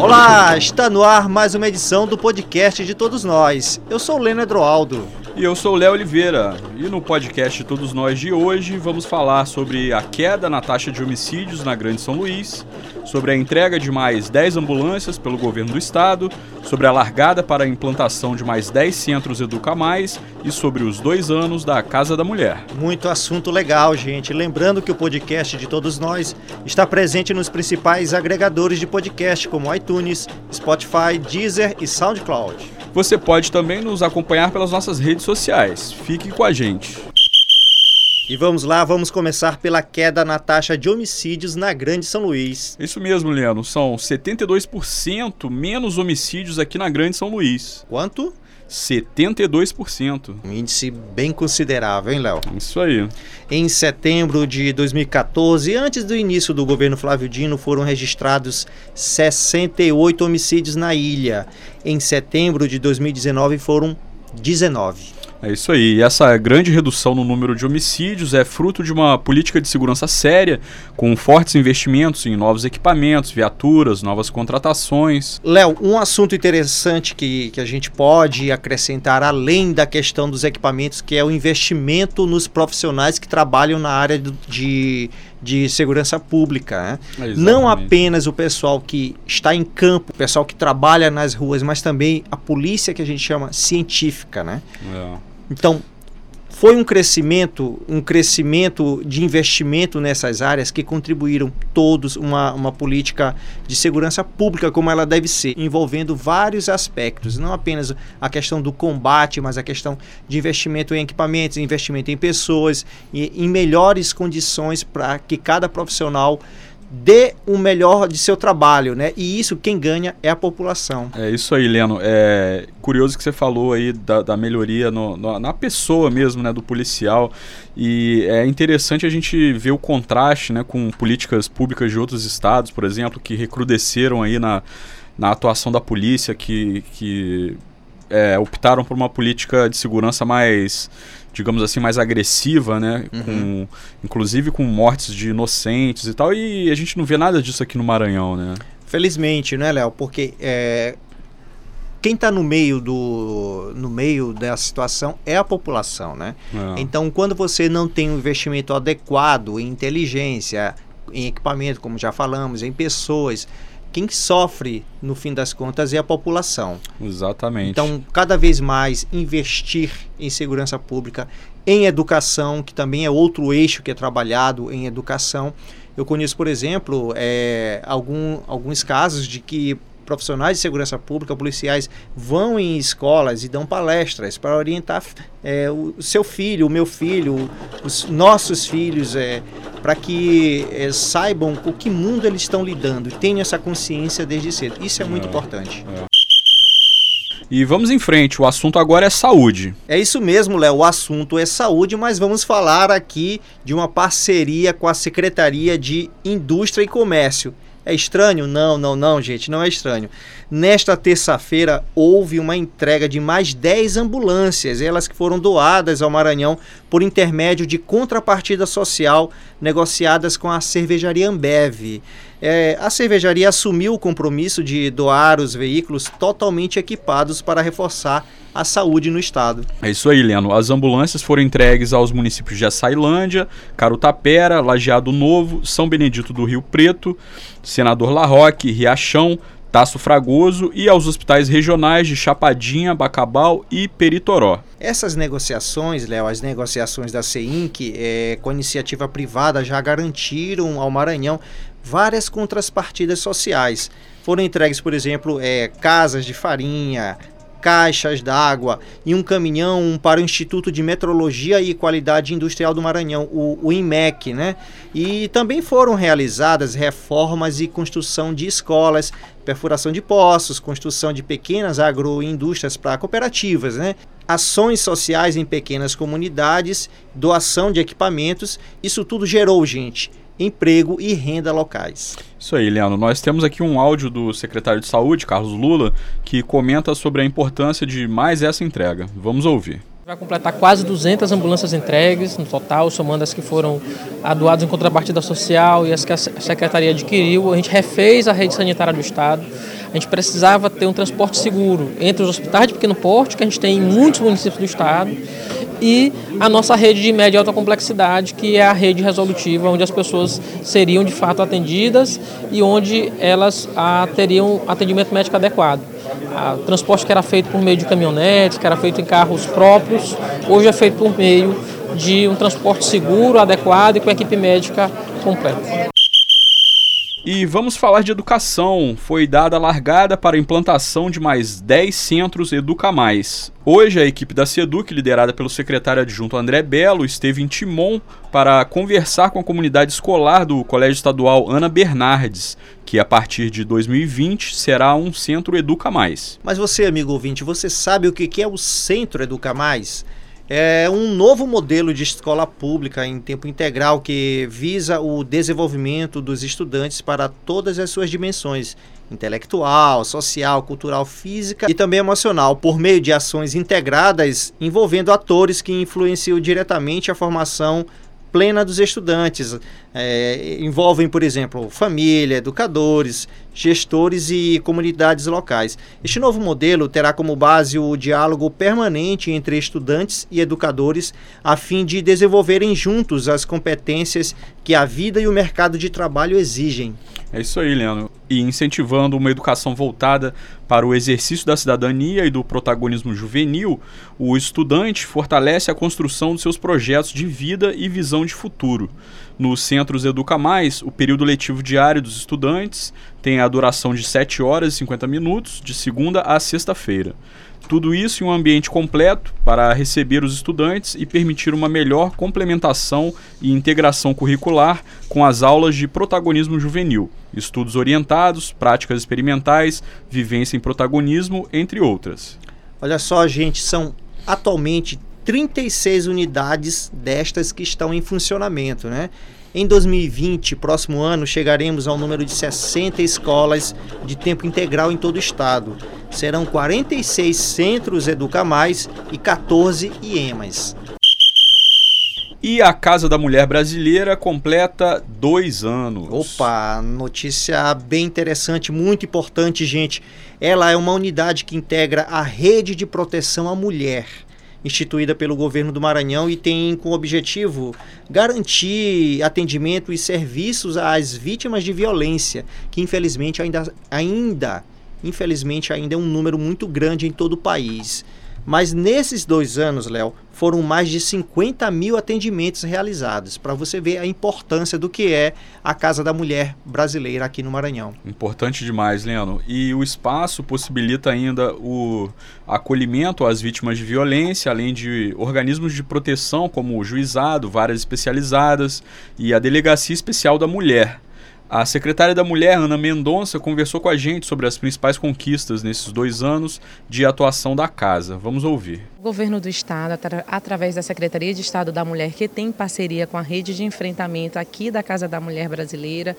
Olá, está no ar mais uma edição do podcast de todos nós. Eu sou o Leno Edroaldo. E eu sou o Léo Oliveira. E no podcast Todos Nós de hoje vamos falar sobre a queda na taxa de homicídios na Grande São Luís, sobre a entrega de mais 10 ambulâncias pelo governo do estado, sobre a largada para a implantação de mais 10 centros Educa Mais e sobre os dois anos da Casa da Mulher. Muito assunto legal, gente. Lembrando que o podcast de Todos Nós está presente nos principais agregadores de podcast como iTunes, Spotify, Deezer e SoundCloud. Você pode também nos acompanhar pelas nossas redes sociais. Fique com a gente. E vamos lá, vamos começar pela queda na taxa de homicídios na Grande São Luís. Isso mesmo, Leandro. São 72% menos homicídios aqui na Grande São Luís. Quanto? 72%. Um índice bem considerável, hein, Léo? Isso aí. Em setembro de 2014, antes do início do governo Flávio Dino, foram registrados 68 homicídios na ilha. Em setembro de 2019 foram 19. É isso aí. E essa grande redução no número de homicídios é fruto de uma política de segurança séria, com fortes investimentos em novos equipamentos, viaturas, novas contratações. Léo, um assunto interessante que, que a gente pode acrescentar, além da questão dos equipamentos, que é o investimento nos profissionais que trabalham na área de, de segurança pública. Né? Não apenas o pessoal que está em campo, o pessoal que trabalha nas ruas, mas também a polícia que a gente chama científica. Né? É. Então, foi um crescimento, um crescimento de investimento nessas áreas que contribuíram todos uma, uma política de segurança pública como ela deve ser, envolvendo vários aspectos, não apenas a questão do combate, mas a questão de investimento em equipamentos, investimento em pessoas, e em melhores condições para que cada profissional dê o melhor de seu trabalho, né? E isso quem ganha é a população. É isso aí, Leno. É curioso que você falou aí da, da melhoria no, no, na pessoa mesmo, né, do policial. E é interessante a gente ver o contraste, né, com políticas públicas de outros estados, por exemplo, que recrudesceram aí na, na atuação da polícia, que, que é, optaram por uma política de segurança mais digamos assim, mais agressiva, né? Uhum. Com, inclusive com mortes de inocentes e tal. E a gente não vê nada disso aqui no Maranhão, né? Felizmente, né, Léo? Porque é, quem está no meio do no meio dessa situação é a população, né? É. Então, quando você não tem um investimento adequado em inteligência, em equipamento, como já falamos, em pessoas, quem sofre, no fim das contas, é a população. Exatamente. Então, cada vez mais investir em segurança pública, em educação, que também é outro eixo que é trabalhado em educação. Eu conheço, por exemplo, é, algum, alguns casos de que profissionais de segurança pública, policiais, vão em escolas e dão palestras para orientar é, o seu filho, o meu filho, os nossos filhos, é, para que é, saibam com que mundo eles estão lidando e tenham essa consciência desde cedo. Isso é muito é, importante. É. E vamos em frente, o assunto agora é saúde. É isso mesmo, Léo, o assunto é saúde, mas vamos falar aqui de uma parceria com a Secretaria de Indústria e Comércio é estranho? Não, não, não, gente, não é estranho. Nesta terça-feira houve uma entrega de mais 10 ambulâncias, elas que foram doadas ao Maranhão por intermédio de contrapartida social negociadas com a cervejaria Ambev. É, a cervejaria assumiu o compromisso de doar os veículos totalmente equipados para reforçar a saúde no estado. É isso aí, Leno. As ambulâncias foram entregues aos municípios de Açailândia, Carutapera, Lajeado Novo, São Benedito do Rio Preto, Senador Larroque, Riachão, Taço Fragoso e aos hospitais regionais de Chapadinha, Bacabal e Peritoró. Essas negociações, Léo, as negociações da CEINC é, com a iniciativa privada já garantiram ao Maranhão várias contrapartidas sociais. Foram entregues, por exemplo, é, casas de farinha, caixas d'água e um caminhão para o Instituto de Metrologia e Qualidade Industrial do Maranhão, o, o IMEC, né? E também foram realizadas reformas e construção de escolas, perfuração de poços, construção de pequenas agroindústrias para cooperativas, né? Ações sociais em pequenas comunidades, doação de equipamentos, isso tudo gerou, gente, emprego e renda locais. Isso aí, Leandro. Nós temos aqui um áudio do secretário de Saúde, Carlos Lula, que comenta sobre a importância de mais essa entrega. Vamos ouvir. Vai completar quase 200 ambulâncias entregues no total, somando as que foram doadas em contrapartida social e as que a Secretaria adquiriu. A gente refez a rede sanitária do Estado. A gente precisava ter um transporte seguro entre os hospitais de pequeno porte, que a gente tem em muitos municípios do Estado, e a nossa rede de média e alta complexidade, que é a rede resolutiva, onde as pessoas seriam de fato atendidas e onde elas teriam atendimento médico adequado. O transporte que era feito por meio de caminhonetes, que era feito em carros próprios, hoje é feito por meio de um transporte seguro, adequado e com equipe médica completa. E vamos falar de educação. Foi dada a largada para a implantação de mais 10 centros Educa Mais. Hoje, a equipe da SEDUC, liderada pelo secretário adjunto André Belo, esteve em Timon para conversar com a comunidade escolar do Colégio Estadual Ana Bernardes, que a partir de 2020 será um centro Educa Mais. Mas você, amigo ouvinte, você sabe o que é o Centro Educa Mais? É um novo modelo de escola pública em tempo integral que visa o desenvolvimento dos estudantes para todas as suas dimensões intelectual, social, cultural, física e também emocional, por meio de ações integradas envolvendo atores que influenciam diretamente a formação plena dos estudantes. É, envolvem, por exemplo, família, educadores, gestores e comunidades locais. Este novo modelo terá como base o diálogo permanente entre estudantes e educadores, a fim de desenvolverem juntos as competências que a vida e o mercado de trabalho exigem. É isso aí, Leandro. E incentivando uma educação voltada para o exercício da cidadania e do protagonismo juvenil, o estudante fortalece a construção dos seus projetos de vida e visão de futuro. Nos centros Educa Mais, o período letivo diário dos estudantes tem a duração de 7 horas e 50 minutos, de segunda a sexta-feira. Tudo isso em um ambiente completo para receber os estudantes e permitir uma melhor complementação e integração curricular com as aulas de protagonismo juvenil, estudos orientados, práticas experimentais, vivência em protagonismo, entre outras. Olha só, gente, são atualmente 36 unidades destas que estão em funcionamento, né? Em 2020, próximo ano, chegaremos ao número de 60 escolas de tempo integral em todo o estado. Serão 46 centros Educa Mais e 14 IEMAs. E a Casa da Mulher Brasileira completa dois anos. Opa, notícia bem interessante, muito importante, gente. Ela é uma unidade que integra a rede de proteção à mulher instituída pelo governo do Maranhão e tem como objetivo garantir atendimento e serviços às vítimas de violência, que infelizmente ainda, ainda infelizmente ainda é um número muito grande em todo o país. Mas nesses dois anos, Léo, foram mais de 50 mil atendimentos realizados, para você ver a importância do que é a Casa da Mulher brasileira aqui no Maranhão. Importante demais, Leno. E o espaço possibilita ainda o acolhimento às vítimas de violência, além de organismos de proteção como o juizado, várias especializadas e a Delegacia Especial da Mulher. A secretária da Mulher, Ana Mendonça, conversou com a gente sobre as principais conquistas nesses dois anos de atuação da casa. Vamos ouvir. O governo do Estado, através da Secretaria de Estado da Mulher, que tem parceria com a rede de enfrentamento aqui da Casa da Mulher Brasileira,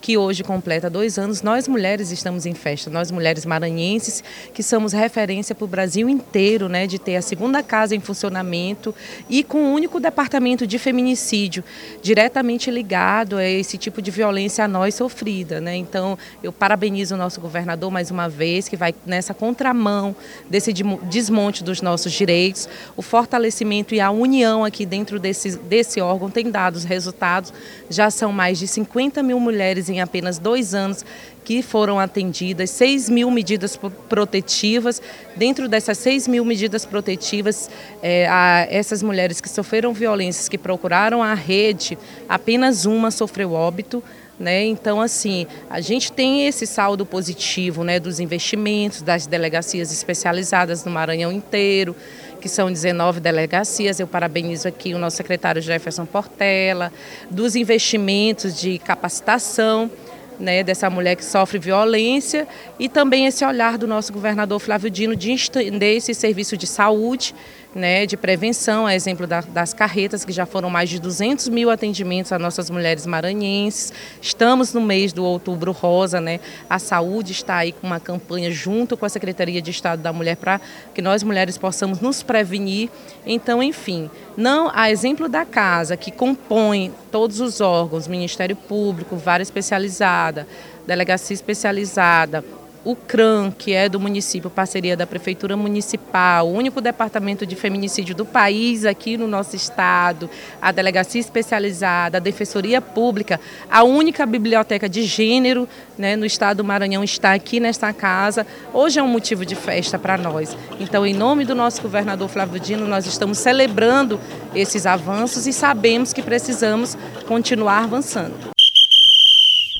que hoje completa dois anos, nós mulheres estamos em festa, nós mulheres maranhenses, que somos referência para o Brasil inteiro, né, de ter a segunda casa em funcionamento e com o único departamento de feminicídio diretamente ligado a esse tipo de violência a nós sofrida. Né? Então, eu parabenizo o nosso governador mais uma vez, que vai nessa contramão desse desmonte dos nossos direitos, o fortalecimento e a união aqui dentro desse, desse órgão tem dado os resultados, já são mais de 50 mil mulheres em apenas dois anos que foram atendidas, 6 mil medidas protetivas. Dentro dessas 6 mil medidas protetivas, é, essas mulheres que sofreram violências, que procuraram a rede, apenas uma sofreu óbito. Né? Então, assim, a gente tem esse saldo positivo né, dos investimentos, das delegacias especializadas no Maranhão inteiro, que são 19 delegacias. Eu parabenizo aqui o nosso secretário Jefferson Portela, dos investimentos de capacitação. Né, dessa mulher que sofre violência e também esse olhar do nosso governador Flávio Dino de estender esse serviço de saúde né, de prevenção, a exemplo da, das carretas, que já foram mais de 200 mil atendimentos a nossas mulheres maranhenses. Estamos no mês do Outubro Rosa, né? A saúde está aí com uma campanha junto com a Secretaria de Estado da Mulher para que nós mulheres possamos nos prevenir. Então, enfim, não a exemplo da casa que compõe todos os órgãos, Ministério Público, vara especializada, delegacia especializada, o CRAM, que é do município, parceria da Prefeitura Municipal, o único departamento de feminicídio do país aqui no nosso estado, a Delegacia Especializada, a Defensoria Pública, a única biblioteca de gênero né, no estado do Maranhão está aqui nesta casa. Hoje é um motivo de festa para nós. Então, em nome do nosso governador Flávio Dino, nós estamos celebrando esses avanços e sabemos que precisamos continuar avançando.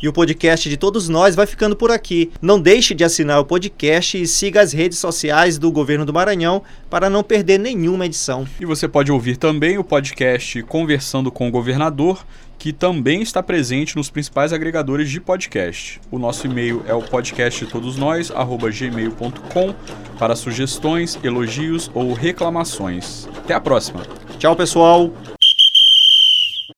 E o podcast de todos nós vai ficando por aqui. Não deixe de assinar o podcast e siga as redes sociais do Governo do Maranhão para não perder nenhuma edição. E você pode ouvir também o podcast Conversando com o Governador, que também está presente nos principais agregadores de podcast. O nosso e-mail é o podcast todos nós gmail.com para sugestões, elogios ou reclamações. Até a próxima. Tchau, pessoal.